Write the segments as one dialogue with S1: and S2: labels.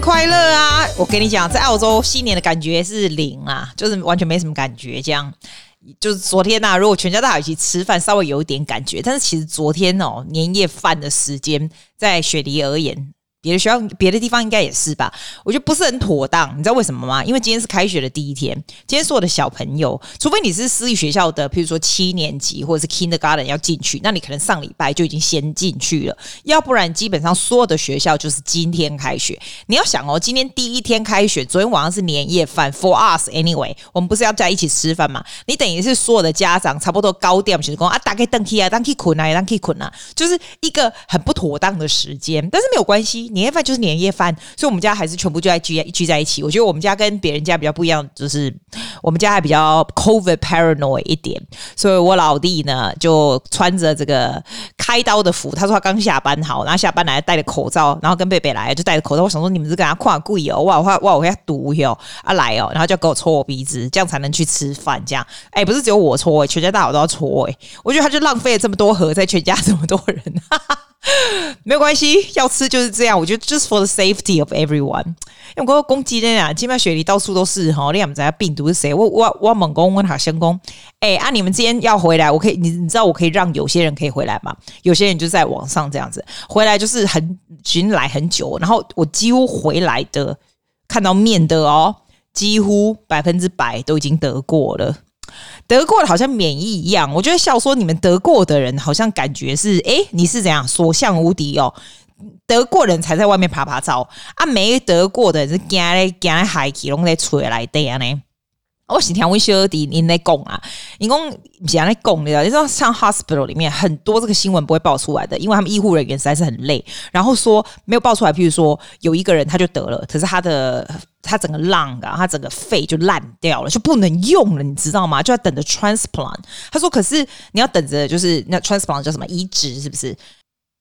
S1: 快乐啊！我跟你讲，在澳洲新年的感觉是零啊，就是完全没什么感觉。这样，就是昨天呐、啊，如果全家大家一起吃饭，稍微有一点感觉。但是其实昨天哦，年夜饭的时间，在雪梨而言。别的学校、别的地方应该也是吧？我觉得不是很妥当，你知道为什么吗？因为今天是开学的第一天，今天所有的小朋友，除非你是私立学校的，譬如说七年级或者是 Kindergarten 要进去，那你可能上礼拜就已经先进去了，要不然基本上所有的学校就是今天开学。你要想哦，今天第一天开学，昨天晚上是年夜饭，For us anyway，我们不是要在一起吃饭嘛？你等于是所有的家长差不多高调去讲啊，打开灯气啊，当去困啊，当去困啊，就是一个很不妥当的时间，但是没有关系。年夜饭就是年夜饭，所以我们家还是全部就在聚聚在一起。我觉得我们家跟别人家比较不一样，就是我们家还比较 COVID paranoid 一点，所以我老弟呢就穿着这个开刀的服，他说他刚下班好，然后下班来戴着口罩，然后跟贝贝来就戴着口罩。我想说你们是跟他跨柜哦，哇哇哇，我给他堵哟啊来哦，然后就给我戳我鼻子，这样才能去吃饭。这样哎，不是只有我戳哎，全家大小都要戳哎，我觉得他就浪费了这么多盒在全家这么多人。哈哈 没有关系，要吃就是这样。我觉得 just for the safety of everyone。因为我攻击的呀，今麦雪梨到处都是哈，你也不知道病毒是谁。我我我猛攻问他先攻，哎啊，你们今天要回来，我可以，你你知道我可以让有些人可以回来吗？有些人就在网上这样子回来，就是很寻来很久，然后我几乎回来的看到面的哦，几乎百分之百都已经得过了。得过的好像免疫一样，我觉得笑说你们得过的人好像感觉是，哎，你是怎样所向无敌哦？得过人才在外面趴趴走啊，没得过的人是惊嘞惊嘞海气拢在吹来的呀呢。我是听我小弟你在讲啊，你讲是安尼讲的，你知道像 hospital 里面很多这个新闻不会爆出来的，因为他们医护人员实在是很累，然后说没有爆出来。譬如说有一个人他就得了，可是他的他整个浪啊，他整个肺就烂掉了，就不能用了，你知道吗？就要等着 transplant。他说，可是你要等着，就是那 transplant 叫什么移植，是不是？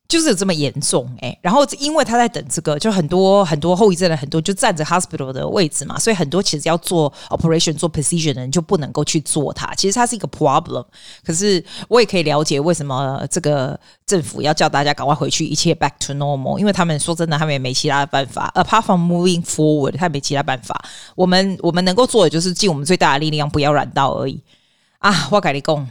S1: 就是有这么严重哎、然后因为他在等这个，就很多很多后遗症的很多就站着 hospital 的位置嘛，所以很多其实要做 operation 做 procedure 的人就不能够去做它。其实它是一个 problem，可是我也可以了解为什么这个政府要叫大家赶快回去，一切 back to normal，因为他们说真的，他们也没其他的办法，apart from moving forward，他也没其他办法。我们我们能够做的就是尽我们最大的力量，不要染到而已啊！我跟你讲。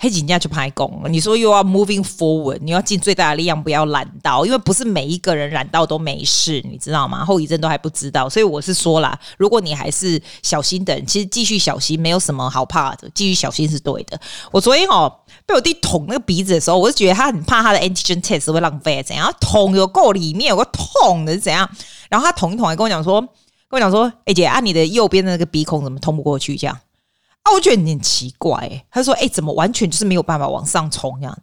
S1: 黑警家去拍工，你说又要 moving forward，你要尽最大的力量不要染到，因为不是每一个人染到都没事，你知道吗？后遗症都还不知道，所以我是说啦，如果你还是小心的，其实继续小心没有什么好怕的，继续小心是对的。我昨天哦被我弟捅那个鼻子的时候，我就觉得他很怕他的 antigen test 会浪费，怎样捅有够里面有个痛的是怎样？然后他捅一捅还跟我讲说，跟我讲说，哎、姐，按、啊、你的右边的那个鼻孔怎么通不过去这样？啊、我觉得你很奇怪、欸，他说：“哎、怎么完全就是没有办法往上冲这样？”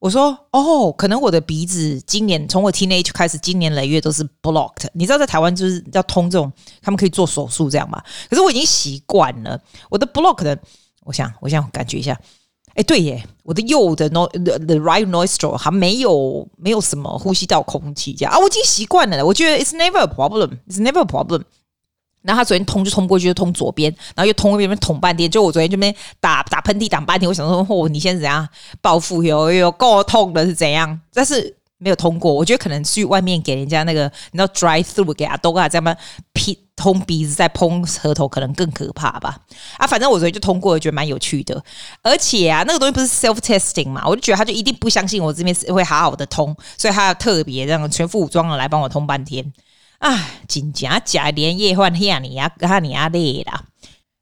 S1: 我说：“哦，可能我的鼻子今年从我 teenage 开始，今年累月都是 blocked。你知道在台湾就是要通这种，他们可以做手术这样嘛？可是我已经习惯了，我的 block 的，我想，我想感觉一下，哎、对耶，我的右的 no the, the right nostril 还没有没有什么呼吸道空气这样啊，我已经习惯了，我觉得 it's never a problem，it's never a problem。”然后他昨天通就通过去，就通左边，然后又通那边捅半天。就我昨天这边打打喷嚏打半天，我想说，哦，你现在怎样报复？有有够痛的是怎样？但是没有通过。我觉得可能去外面给人家那个，你知道 drive through 给阿东啊这样劈通鼻子再碰舌头，可能更可怕吧？啊，反正我昨天就通过，我觉得蛮有趣的。而且啊，那个东西不是 self testing 嘛，我就觉得他就一定不相信我这边是会好好的通，所以他特别这样全副武装的来帮我通半天。啊，真假假连夜换黑你呀，哈你啊累啦！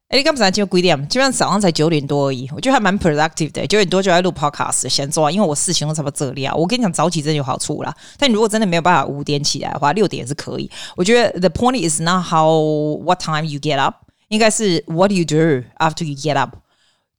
S1: 哎，你刚才今天几点？基本上早上才九点多而已，我觉得还蛮 productive 的。九点多就在录 podcast，先做，因为我事情都差不多这里啊。我跟你讲，早起真有好处啦。但你如果真的没有办法五点起来的话，六点是可以。我觉得 the point is not how what time you get up，应该是 what you do after you get up。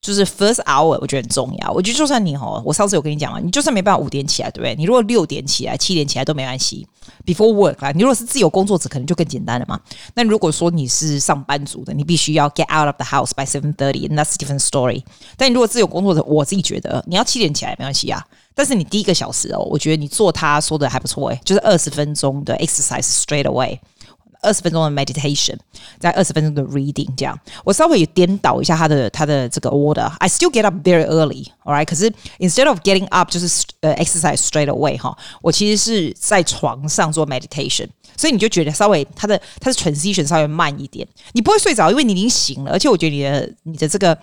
S1: 就是 first hour，我觉得很重要。我觉得就算你哦，我上次有跟你讲啊，你就算没办法五点起来，对不对？你如果六点起来、七点起来都没关系。Before work 啊，你如果是自由工作者，可能就更简单了嘛。那如果说你是上班族的，你必须要 get out of the house by seven thirty，that's a different story。但你如果自由工作者，我自己觉得你要七点起来没关系啊。但是你第一个小时哦，我觉得你做他说的还不错诶，就是二十分钟的 exercise straight away。二十分钟的 meditation，在二十分钟的 reading，这样我稍微也颠倒一下他的他的这个 order。I still get up very early，alright，可是 instead of getting up 就是呃 exercise straight away 哈，我其实是在床上做 meditation，所以你就觉得稍微他的他的 transition 稍微慢一点，你不会睡着，因为你已经醒了，而且我觉得你的你的这个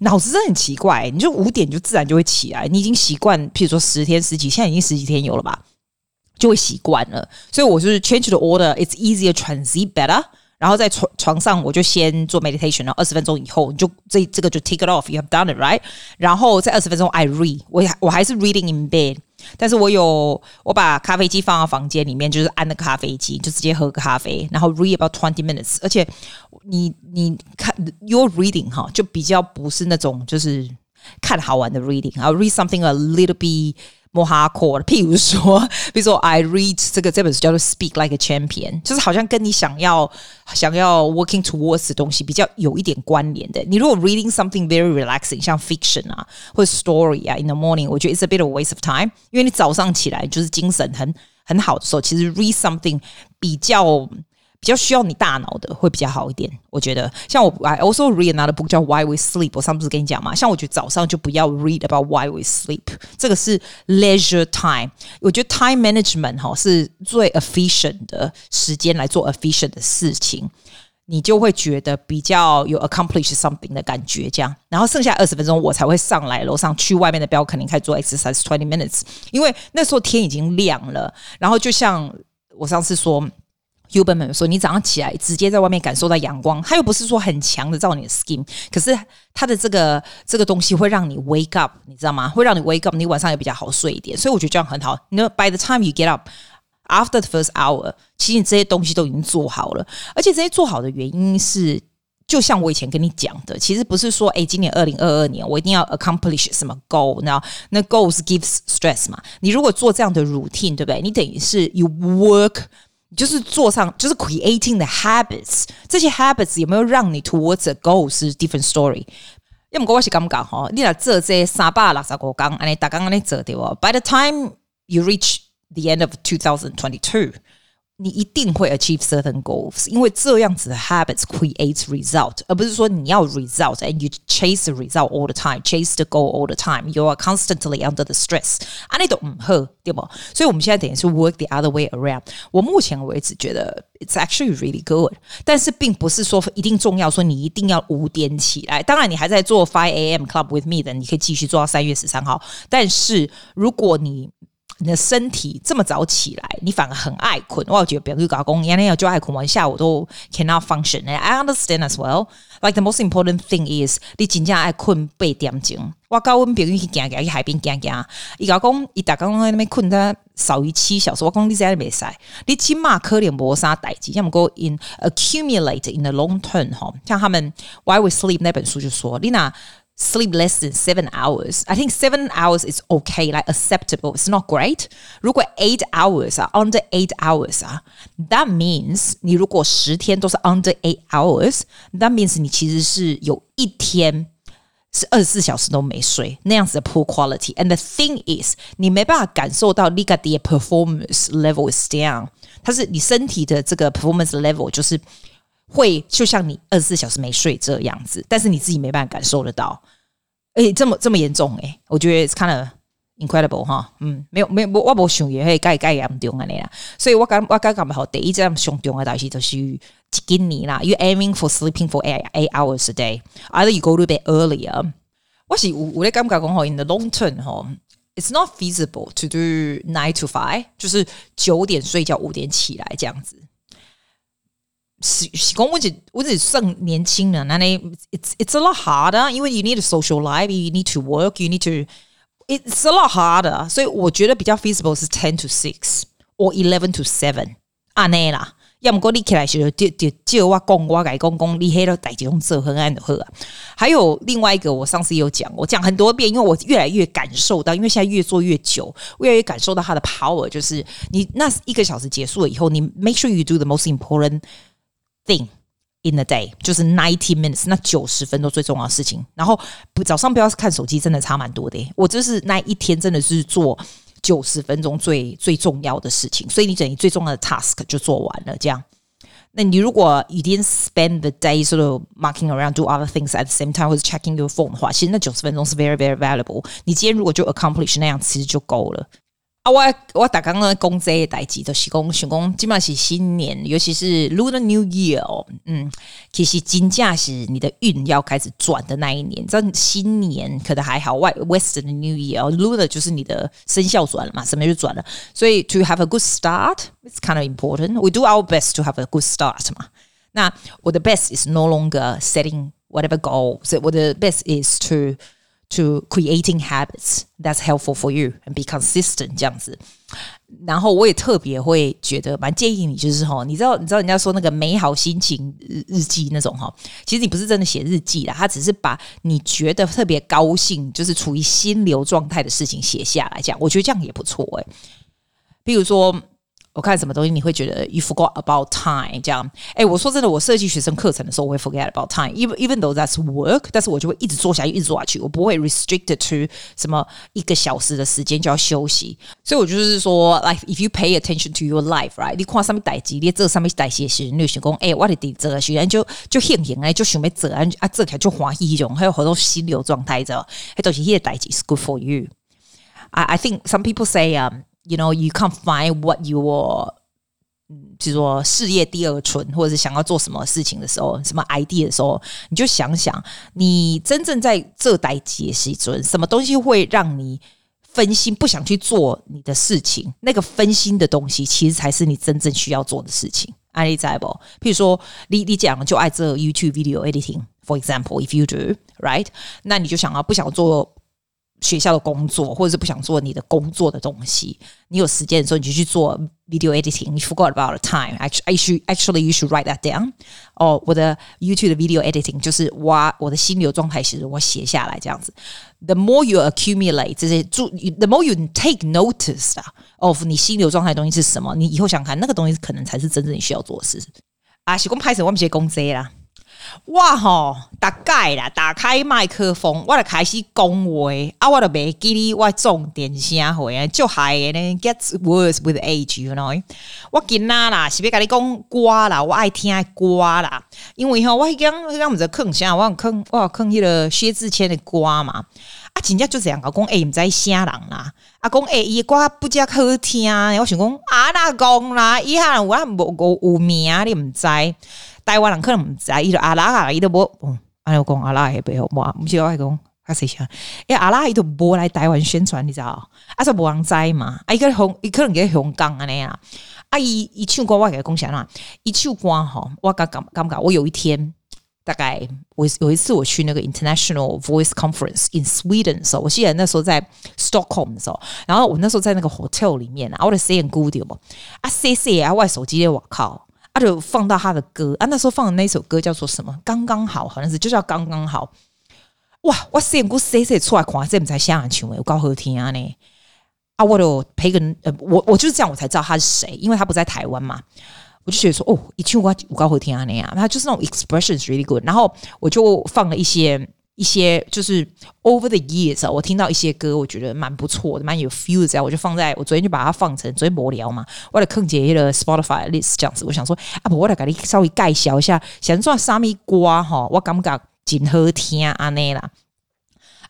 S1: 脑子真的很奇怪，你就五点就自然就会起来，你已经习惯，譬如说十天十几，现在已经十几天有了吧。就会习惯了，所以我就是 change the order，it's easier transit better。然后在床床上，我就先做 meditation，然后二十分钟以后，你就这这个就 take it off，you have done it right。然后在二十分钟，I read，我我还是 reading in bed，但是我有我把咖啡机放到房间里面，就是按的咖啡机，就直接喝个咖啡，然后 read about twenty minutes。而且你你看 your reading 哈，就比较不是那种就是看好玩的 reading，I'll read something a little bit。 More hardcore 譬如说，比如说，I read 这个这本书叫做《Speak Like a Champion》，就是好像跟你想要想要 working towards 的东西比较有一点关联的。你如果 reading something very relaxing，像 fiction 啊或者 story 啊，in the morning，我觉得 it's a bit of waste of time，因为你早上起来就是精神很很好的时候，其实 read something 比较。比较需要你大脑的会比较好一点，我觉得。像我，I also read another book 叫《Why We Sleep》，我上次跟你讲嘛。像我觉得早上就不要 read about why we sleep，这个是 leisure time。我觉得 time management 哈是最 efficient 的时间来做 efficient 的事情，你就会觉得比较有 accomplish something 的感觉。这样，然后剩下二十分钟我才会上来楼上去外面的 balcony 开始做 exercise twenty minutes，因为那时候天已经亮了。然后就像我上次说。Huberman 们说，你早上起来直接在外面感受到阳光，它又不是说很强的照你的 skin，可是它的这个这个东西会让你 wake up，你知道吗？会让你 wake up，你晚上也比较好睡一点。所以我觉得这样很好。你 know, by the time you get up after the first hour，其实你这些东西都已经做好了。而且这些做好的原因是，就像我以前跟你讲的，其实不是说，哎，今年二零二二年我一定要 accomplish 什么 goal，然后那 goals gives stress 嘛。你如果做这样的 routine，对不对？你等于是 you work。就是做上，就是 creating the habits，这些 habits 有没有让你 towards a goal 是 different story。要么我是咁讲哈，你来做这三百六十五天，安尼大家安尼做对不？By the time you reach the end of 2022。 你一定会 achieve certain goals，因为这样子的 habits creates result，而不是说你要 result and you chase the result all the time，chase the goal all the time，you are constantly under the stress，啊，那都唔好，对不？所以我们现在等于是 work the other way around。我目前为止觉得 it's actually really good，但是并不是说一定重要，说你一定要五点起来。当然，你还在做 five a.m. club with me 的，你可以继续做到三月十三号。但是如果你 你的身体这么早起来，你反而很爱困。我觉得，比如搞工，原来要就爱困，我下午都 cannot function。I understand as well. Like the most important thing is，你真正爱困八点钟。我跟我朋友去行行去海边行行，伊讲讲，伊大刚在那边困他少于七小时。我讲你在那边晒，你起码可能无啥代志。要么讲 in accumulate in the long term 哈，像他们 Why We Sleep 那本书就说，你那。Sleep less than seven hours. I think seven hours is okay, like acceptable. It's not great. 如果 eight hours 啊，under eight hours 啊，that means 你如果十天都是 under eight hours，that means 你其实是有一天是二十四小时都没睡，那样子的 poor quality. And the thing is，你没办法感受到你的 performance level is down。它是你身体的这个 performance level 就是。 会就像你二十四小时没睡这样子，但是你自己没办法感受得到。诶，这么这么严重诶，我觉得 it's kind of incredible 哈。嗯，没有没有，我无想也会盖盖严重安尼啦。所以我刚我刚刚好第一站上重的东西就是今年啦。You aiming for sleeping for eight eight hours a day. Either you go to bed earlier. 我是我咧感觉讲吼，in the long term 吼，it's not feasible to do nine to five，就是九点睡觉五点起来这样子。是是讲我只我只算年轻人，那你 it's it's a lot harder，因为 you need a social life，you need to work，you need to，it's a lot harder。所以我觉得比较 feasible 是 ten to six or eleven to seven 安内啦。要么过你起来时候就就就我讲我改讲讲你黑了带这种做很暗的喝。还有另外一个，我上次有讲，我讲很多遍，因为我越来越感受到，因为现在越做越久，越来越感受到它的 power，就是你那一个小时结束了以后，你 make sure you do the most important。Thing in the day 就是 ninety minutes，那九十分钟最重要的事情。然后不早上不要看手机，真的差蛮多的。我就是那一天真的是做九十分钟最最重要的事情，所以你等于最重要的 task 就做完了。这样，那你如果 you didn't spend the day sort of marking around do other things at the same time 或者 checking your phone 的话，其实那九十分钟是 very very valuable。你今天如果就 accomplish 那样，其实就够了。啊，我我打刚刚讲这些代志，就是讲想讲，基本上是新年，尤其是 Lunar New Year，嗯，其实金价是你的运要开始转的那一年。这新年可能还好，外 Western New Year Lunar 就是你的生肖转了嘛，什么就转了。所以 to have a good start，it's kind of important. We do our best to have a good start 嘛。那我的 best is no longer setting whatever goal，所以我的 best is to to creating habits that's helpful for you and be consistent 这样子，然后我也特别会觉得蛮建议你，就是哈，你知道你知道人家说那个美好心情日日记那种哈，其实你不是真的写日记啦，他只是把你觉得特别高兴，就是处于心流状态的事情写下来，这样我觉得这样也不错诶、欸，比如说。我看什么东西你会觉得 you forgot about time 这样？哎，我说真的，我设计学生课程的时候，我会 forget about time。even even though that's work，但是我就会一直做下去，一直做下去，我不会 restricted to 什么一个小时的时间就要休息。所以，我就是说，like if you pay attention to your life，right？你看上面代志，你这上面代志的时，你就想讲，哎，我得得这个时间就就兴兴哎，就想要做啊啊，做起来就欢喜一种，还有好多心流状态，知道？哎，都是这些代志 is good for you。I I think some people say um。You know, you can't find what you are，嗯，就是说事业第二春，或者是想要做什么事情的时候，什么 idea 的时候，你就想想，你真正在这代际时阵，什么东西会让你分心，不想去做你的事情？那个分心的东西，其实才是你真正需要做的事情。安利在不？譬如说，你你讲就爱这 YouTube video editing，for example，if you do，right？那你就想要不想做？学校的工作，或者是不想做你的工作的东西，你有时间的时候你就去做 video editing。你 forgot about the time. Actually, actually, you should write that down. 哦，我的 YouTube 的 video editing 就是哇，我的心流状态是我写下来这样子。The more you accumulate 这些注，the more you take notice of 你心流状态的东西是什么，你以后想看那个东西，可能才是真正你需要做的事。啊，是讲拍摄我们些工作啦。我吼，大概啦，打开麦克风，我就开始讲话，啊，我就袂记哩，我重点啥话啊，就害呢，gets worse with age，you know？我今仔啦，是要甲你讲歌啦，我爱听歌啦，因为吼，我迄刚迄刚毋知囥啥，我囥我囥迄个薛之谦的歌嘛，啊，真正就这样讲，哎、欸，毋知啥人啦，啊，讲哎，伊歌不遮好听，我想讲啊，若讲啦，伊哈人我无有名，你毋知。台湾人可能唔知，伊就阿拉啊，伊都无，嗯，安尼讲阿拉也袂好，无，唔是我讲，他谁想？因为阿拉伊都无来台湾宣传，你知道？啊，说无人知嘛？啊，伊个红，伊可能喺香港安尼啊。啊，伊伊唱歌我给他讲啥啦？伊唱歌吼，我感感感觉，我有一天大概我有一次我去那个 International Voice Conference in Sweden 的时候，我记得那时候在 Stockholm 的时候，然后我那时候在那个 hotel 里面啊，我的 say good 嘛，啊，say say 啊，我手机咧，我靠！他就放到他的歌啊，那时候放的那首歌叫做什么？刚刚好，好像是就叫刚刚好。哇！我先过 C C 出来看，这不才香港球诶，我高和听啊呢啊！我就陪个呃，我我就是这样，我才知道他是谁，因为他不在台湾嘛。我就觉得说，哦，一听我我高和听啊那样，他就是那种 expression is really good。然后我就放了一些。一些就是 over the years 啊，我听到一些歌，我觉得蛮不错的，蛮有 feel 的，我就放在我昨天就把它放成昨天无聊嘛，我来坑杰了 Spotify list 这样子，我想说啊不，我来给你稍微介绍一下，想做啥咪歌哈，我感觉真好听啊那啦，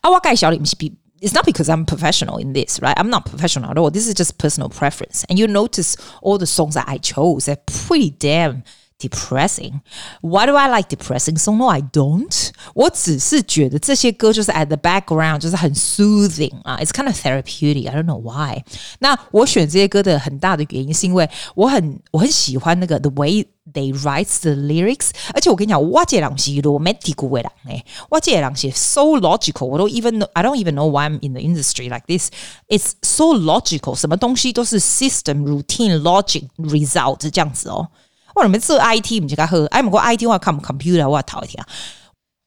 S1: 啊我介绍你不是 It's not because I'm professional in this, right? I'm not professional at all. This is just personal preference. And you notice all the songs that I chose, they're pretty damn Depressing. Why do I like depressing song? No, I don't. 我只是觉得这些歌就是 at the background，就是很 soothing 啊。It's kind of therapeutic. I don't know why. 那我选这些歌的很大的原因是因为我很我很喜欢那个 the way they write the lyrics。而且我跟你讲，我这人是 romantic 的人诶，我这人是 so logical。我都 even I don't even know why I'm in the industry like this. It's so logical. 什么东西都是 system, routine, logic, result 这样子哦。 我里面做 IT 唔是较好，哎，唔过 IT 我看 computer 我头一听。啊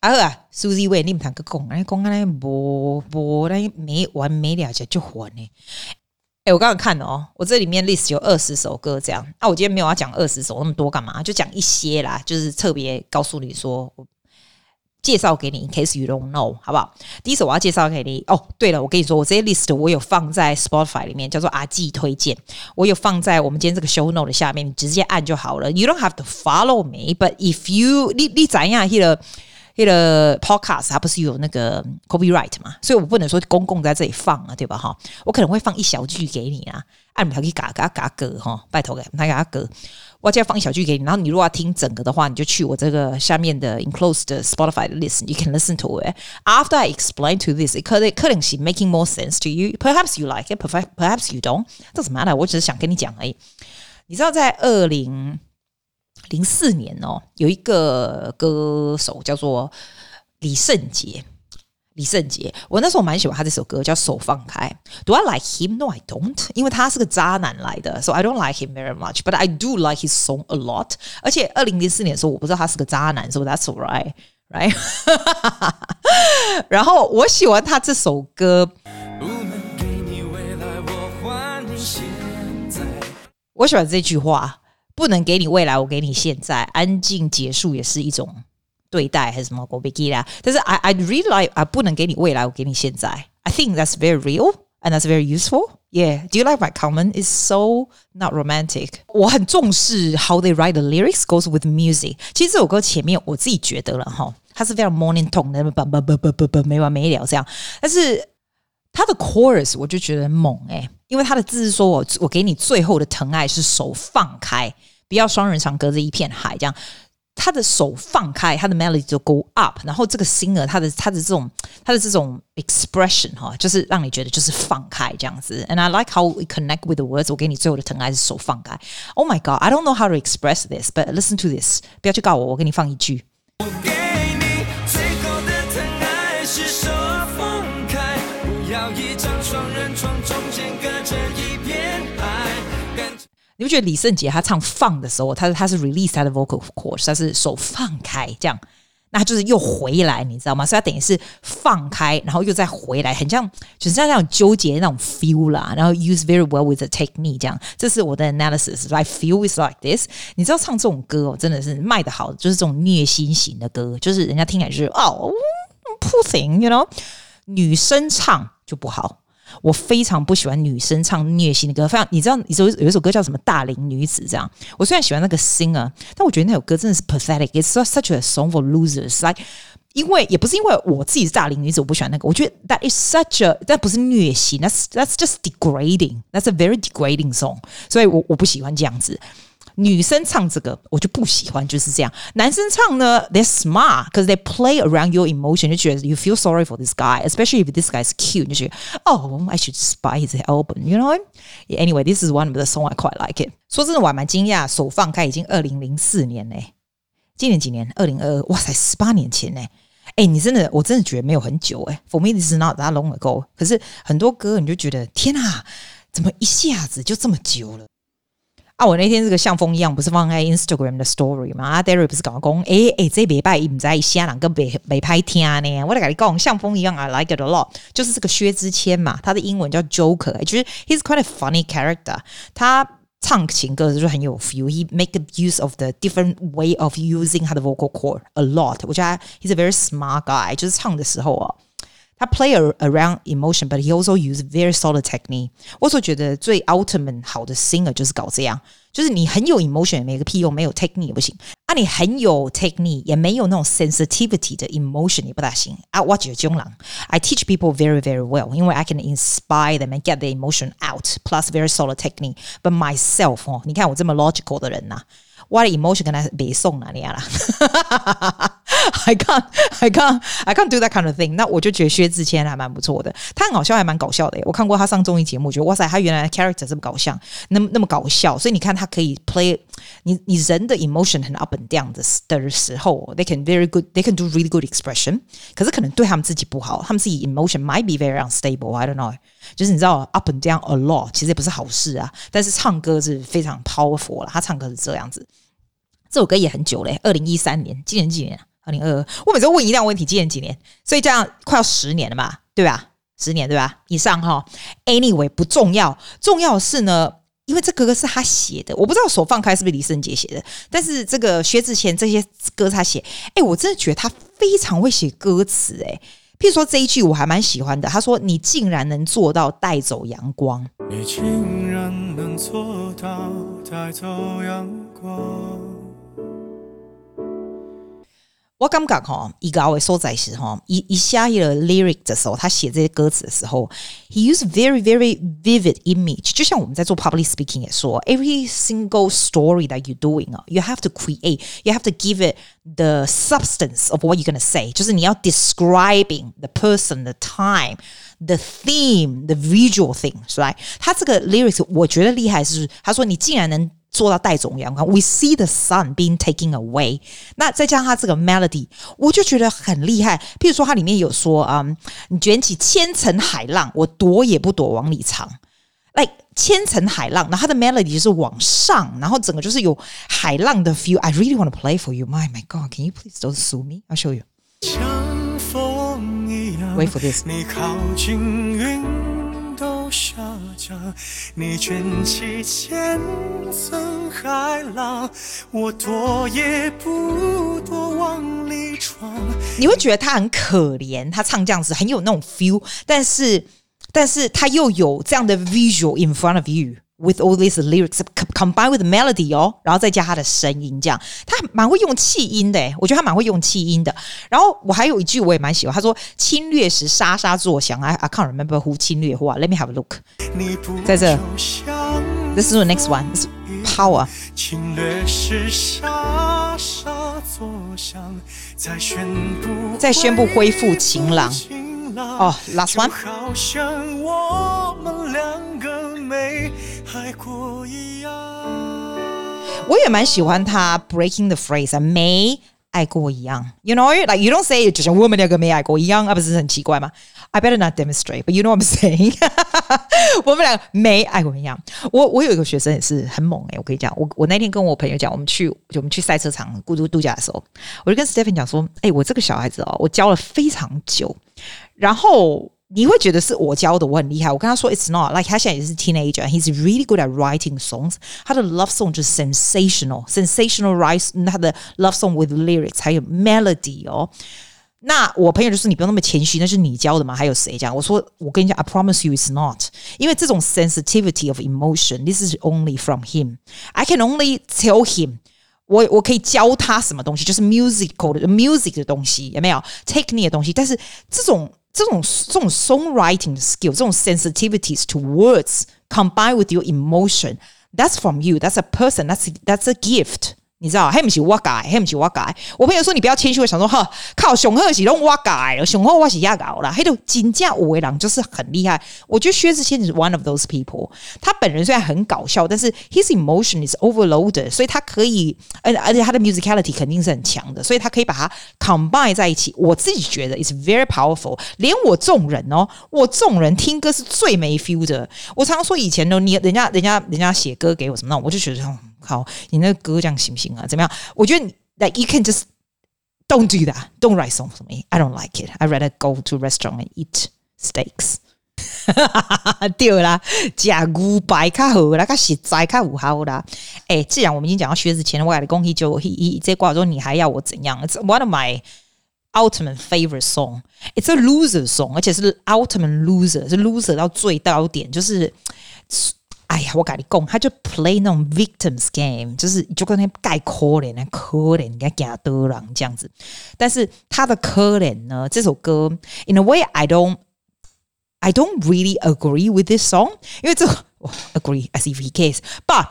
S1: 好啊，Suzy 喂，你唔通个讲，哎，讲安尼无无，咧没完没了就就还呢。哎，我刚刚看哦，我这里面 list 有二十首歌，这样。啊，我今天没有要讲二十首那么多干嘛？就讲一些啦，就是特别告诉你说，介绍给你，in case you don't know，好不好？第一首我要介绍给你。哦，对了，我跟你说，我这些 list 我有放在 Spotify 里面，叫做阿季推荐。我有放在我们今天这个 show note 的下面，你直接按就好了。You don't have to follow me，but if you 你你怎样，he 的 he 的 podcast 它不是有那个 copyright 嘛？所以我不能说公共在这里放啊，对吧？哈，我可能会放一小句给你啊，按你可以嘎嘎嘎歌哈，拜托给他嘎歌。我再放一小句给你，然后你如果要听整个的话，你就去我这个下面的 enclosed Spotify 的 list，you can listen to it. After I explain to this, it could, it could be making more sense to you. Perhaps you like it, perhaps you don't. Doesn't matter. 我只是想跟你讲而已。你知道在二零零四年哦，有一个歌手叫做李圣杰。李圣杰，我那时候蛮喜欢他这首歌，叫《手放开》。Do I like him? No, I don't. 因为他是个渣男来的，so I don't like him very much. But I do like his song a lot. 而且二零零四年的时候，我不知道他是个渣男，so that's alright, right? 然后我喜欢他这首歌。我喜欢这句话：不能给你未来，我给你现在。安静结束也是一种。对待还是什么？我别啦。但是 I I really like 啊，不能给你未来，我给你现在。I think that's very real and that's very useful. Yeah. Do you like my comment? It's so not romantic. 我很重视 how they write the lyrics goes with music. 其实这首歌前面我自己觉得了哈，它是非常 morning tone 的，不不不不不不没完没了这样。但是它的 chorus 我就觉得很猛诶、因为它的字是说我我给你最后的疼爱是手放开，不要双人床隔着一片海这样。他的手放开，他的 melody 就 go up，然后这个 singer 他的他的这种他的这种 expression 哈，就是让你觉得就是放开这样子。And I like how we connect with the words。我给你最后的疼爱是手放开。Oh my god, I don't know how to express this, but listen to this。不要去告我，我给你放一句。你不觉得李圣杰他唱放的时候，他他是 release 他的 vocal cord，他是手放开这样，那就是又回来，你知道吗？所以他等于是放开，然后又再回来，很像就是像那种纠结那种 feel 啦，然后 use very well with the technique 这样。这是我的 analysis，I feel is like this。你知道唱这种歌哦，真的是卖得好，就是这种虐心型的歌，就是人家听起来就是哦，poor thing，you know，女生唱就不好。我非常不喜欢女生唱虐心的歌，非常你知道，你说有一首歌叫什么《大龄女子》这样。我虽然喜欢那个 singer，但我觉得那首歌真的是 pathetic。It's such a song for losers。Like，因为也不是因为我自己是大龄女子，我不喜欢那个。我觉得 that is such a，但不是虐心，that's that's just degrading。That's a very degrading song。所以我我不喜欢这样子。女生唱这个我就不喜欢，就是这样。男生唱呢，they're smart because they play around your emotion，就觉得 you feel sorry for this guy，especially if this guy is cute，就觉得 oh I should buy his album，you know。Anyway，this is one of the song I quite like it。说真的，我还蛮惊讶，手放开已经二零零四年嘞，今年几年？二零二二，哇塞，十八年前呢。哎，你真的，我真的觉得没有很久哎。For me this is not that long ago。可是很多歌你就觉得天哪，怎么一下子就这么久了？啊！我那天这个像风一样，不是放在 Instagram 的 Story 吗？啊，Derry 不是搞讲，哎哎，这礼拜一唔在香港跟北北拍听呢。我来跟你讲，像风一样，I like it a lot。就是这个薛之谦嘛，他的英文叫 Joker，就是 He's quite a funny character。他唱情歌就是很有 feel，He make use of the different way of using 他的 vocal cord a lot。我觉得 He's a very smart guy，就是唱的时候啊。他 play around emotion, but he also use very solid technique。我所觉得最 ultimate 好的 singer 就是搞这样，就是你很有 emotion 也没个屁用，没有 technique 也不行。啊，你很有 technique 也没有那种 sensitivity 的 emotion 也不大行。啊，我觉得中郎，I teach people very very well，因为 I can inspire them and get the emotion out plus very solid technique。But myself 哦，你看我这么 logical 的人呐、啊。 我的 emotion 跟他背诵哪里啊啦？I can't, I can't, I can't do that kind of thing。那我就觉得薛之谦还蛮不错的，他很好笑，还蛮搞笑的。我看过他上综艺节目，觉得哇塞，他原来 character 这么搞笑，那么那么搞笑。所以你看他可以 play 你你人的 emotion 很 up and down 的的时候，they can very good, they can do really good expression。可是可能对他们自己不好，他们自己 emotion might be very unstable。I don't know， 就是你知道 up and down a lot，其实也不是好事啊。但是唱歌是非常 powerful 了，他唱歌是这样子。这首歌也很久嘞，二零一三年，今年几年？二零二二。我每次问一样问题，今年几年？所以这样快要十年了嘛，对吧？十年对吧？以上哈。Anyway，不重要，重要的是呢，因为这歌歌是他写的，我不知道手放开是不是李圣杰写的，但是这个薛之谦这些歌他写，哎，我真的觉得他非常会写歌词，哎，譬如说这一句我还蛮喜欢的，他说：“你竟然能做到带走阳光。”你竟然能做到带走阳光。我感觉哈，一个会所在是哈，一一下一个 lyric 的时候，他写这些歌词的时候，he use very very vivid image。就像我们在做 public speaking 也说，every single story that you doing 啊，you have to create，you have to give it the substance of what you're gonna say。就是你要 describing the person, the time, the theme, the visual things。right？他这个 lyrics 我觉得厉害是，他说你竟然能。 做到带走阳光，We see the sun being taken away。那再加上它这个 melody，我就觉得很厉害。譬如说，它里面有说啊、嗯，你卷起千层海浪，我躲也不躲，往里藏。like 千层海浪，那它的 melody 就是往上，然后整个就是有海浪的 feel。I really want to play for you. My my God, can you please don't sue me? I'll show you. Wait for this. 你卷起千层海浪，我躲也不躲，往里闯。你会觉得他很可怜，他唱这样子很有那种 feel，但是，但是他又有这样的 visual in front of you。With all these lyrics combined with melody 哦，然后再加他的声音，这样他蛮会用气音的，我觉得他蛮会用气音的。然后我还有一句我也蛮喜欢，他说侵略时沙沙作响，I I can't remember who 侵略 who，Let me have a look，在这，This is the next one，This is power。侵略时沙沙作响，在宣布在宣布恢复晴朗。哦，Last one。 我也蛮喜欢他 breaking the phrase 没爱过一样，you know like you don't say 就像我们两个没爱过一样啊，不是很奇怪吗？I better not demonstrate，but you know what I'm saying？我们两个没爱过一样。我我有一个学生也是很猛哎、我跟你讲，我我那天跟我朋友讲，我们去就我们去赛车场孤独度假的时候，我就跟 Stephen 讲说，哎、我这个小孩子哦，我教了非常久，然后。你会觉得是我教的，我很厉害。我跟他说，It's not like 他现在也是 teenager，he's really good at writing songs。他的 love song 就是 sensational，sensational write 他的 love song with lyrics，还有 melody 哦。那我朋友就说，你不用那么谦虚，那是你教的吗？还有谁这样？我说，我跟你讲，I promise you it's not，因为这种 sensitivity of emotion，this is only from him。I can only tell him，我我可以教他什么东西，就是 musical 的 music 的东西，有没有 technique 的东西？但是这种。 这种这种 songwriting skill，这种 sensitivities to words combined with your emotion, that's from you. That's a person. That's that's a gift. 你知道，还不是我改，还不是我改。我朋友说你不要谦虚，我想说哈，靠，雄厚是用我改了，雄厚我是压搞了。还有金价五维郎就是很厉害。我觉得薛之谦是 one of those people。他本人虽然很搞笑，但是 his emotion is overloaded，所以他可以，而而且他的 musicality 肯定是很强的，所以他可以把它 combine 在一起。我自己觉得 is very powerful。连我这种人哦，我这种人听歌是最没 feel 的。我常常说以前呢，你人家人家人家写歌给我什么，那我就觉得。好，你那个歌这样行不行啊？怎么样？我觉得你，like you can just don't do that. Don't write songs for me. I don't like it. I rather go to restaurant and eat steaks. 对啦，假古白卡好啦，卡实在卡有好啦。哎，既然我们已经讲到薛之谦，我来恭喜就一一这挂说你还要我怎样？It's one of my ultimate favorite song. It's a loser song，而且是 ultimate loser，是 loser 到最高点，就是。哎呀，我跟你讲，他就 play 那种 victims game，就是就跟那盖可怜的可怜，人家加多人这样子。但是他的可怜呢，这首歌，in a way I don't I don't really agree with this song，因为这 agree as if he cares，but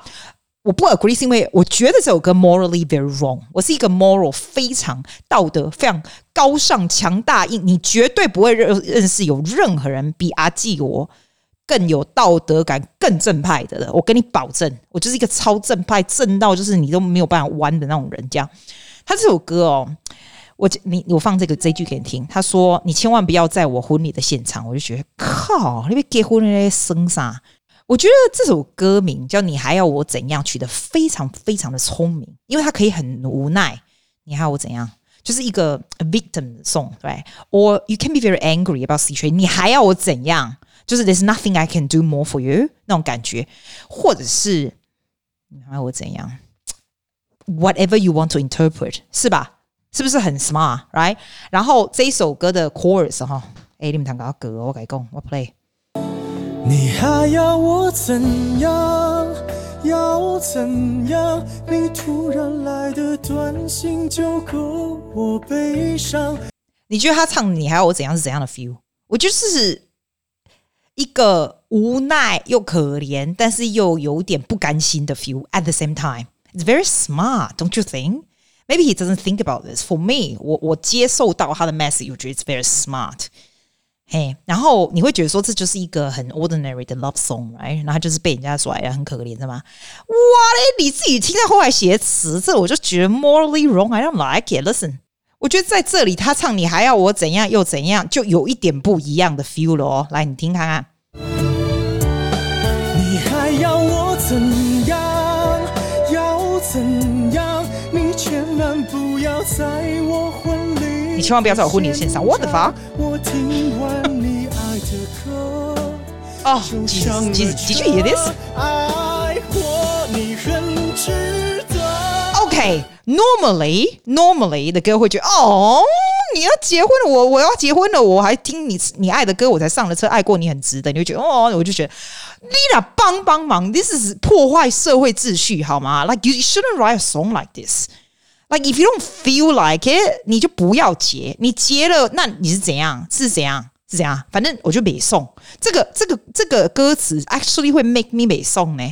S1: 我不 agree 是因为我觉得这首歌 morally very wrong。我是一个 moral 非常道德非常高尚强大，硬你绝对不会认认识有任何人比阿纪我。更有道德感、更正派的了，我跟你保证，我就是一个超正派，正到就是你都没有办法弯的那种人。这样，他这首歌哦，我你我放这个这句给你听。他说：“你千万不要在我婚礼的现场。”我就觉得靠，你别结婚那些生啥？我觉得这首歌名叫“你还要我怎样”取得非常非常的聪明，因为他可以很无奈。你还要我怎样？就是一个 victim song，对，or you can be very angry about situation。你还要我怎样？就是 There's nothing I can do more for you 那种感觉，或者是你还我怎样？Whatever you want to interpret 是吧？是不是很 smart？Right？然后这一首歌的 chorus 哈，哎，你们弹个歌，我改讲，我 play。你还要我怎样？要怎样？你突然来的短信就够我悲伤。你觉得他唱你还要我怎样是怎样的 feel？我就是 一个无奈又可怜，但是又有点不甘心的 feel。At the same time, it's very smart, don't you think? Maybe he doesn't think about this. For me，我我接受到他的 message，我觉得 it's very smart。嘿，然后你会觉得说这就是一个很 ordinary 的 love song，right？然后他就是被人家甩了，很可怜，是吗？哇嘞，你自己听到后来写词，这我就觉得 morally wrong，I don't like it。Listen， 我觉得在这里他唱你还要我怎样又怎样，就有一点不一样的 feel 了哦。来，你听看看。你还要我怎样？要怎样？你千万不要在我婚礼，你千万不要在我婚礼现场。What the fuck？哦，几几几句也得是。OK，normally，normally 的歌会觉得哦，你要结婚了，我我要结婚了，我还听你你爱的歌，我才上了车，爱过你很值得，你会觉得哦，我就觉得你俩帮帮忙，this is 破坏社会秩序好吗？Like you shouldn't write a song like this. Like if you don't feel like it，你就不要结，你结了，那你是怎样？是怎样？是怎样，反正我就没送这个这个这个歌词，actually 会 make me 没送呢。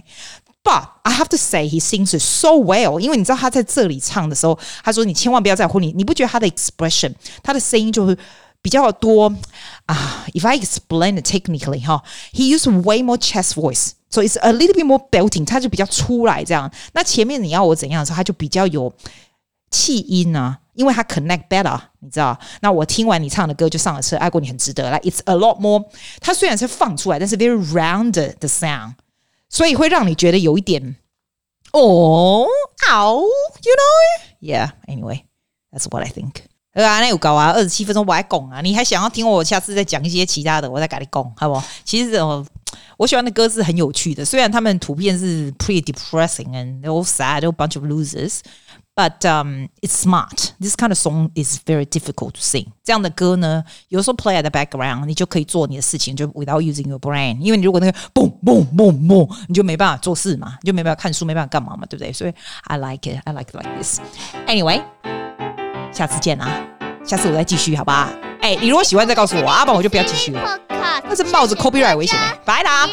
S1: But I have to say he sings so well，因为你知道他在这里唱的时候，他说你千万不要在婚礼，你不觉得他的 expression，他的声音就会比较多啊？If I explain it technically，哈，he used way more chest voice，so it's a little bit more belting，他就比较出来这样。那前面你要我怎样的时候，他就比较有气音啊。因为他 connect better，你知道？那我听完你唱的歌就上了车，爱过你很值得。来，it's a lot more。它虽然是放出来，但是 very rounded the sound， 所以会让你觉得有一点哦，ow，you know？Yeah。Anyway，that's what I think。呃，那有搞啊，二十七分钟我还讲啊，你还想要听我下次再讲一些其他的，我再跟你讲，好不好？其实我我喜欢的歌是很有趣的，虽然他们图片是 pretty depressing and all sad，a bunch of losers。But um, it's smart. This kind of song is very difficult to sing. 这样的歌呢，有时候 play at the background，你就可以做你的事情，就 without using your brain。因为你如果那个 boom boom boom boom，你就没办法做事嘛，你就没办法看书，没办法干嘛嘛，对不对？所以 I like it. I like it like this. Anyway，下次见啊！下次我再继续，好吧？哎，你如果喜欢再告诉我，要不然我就不要继续了。那是冒着 copyright 危险的。拜啦。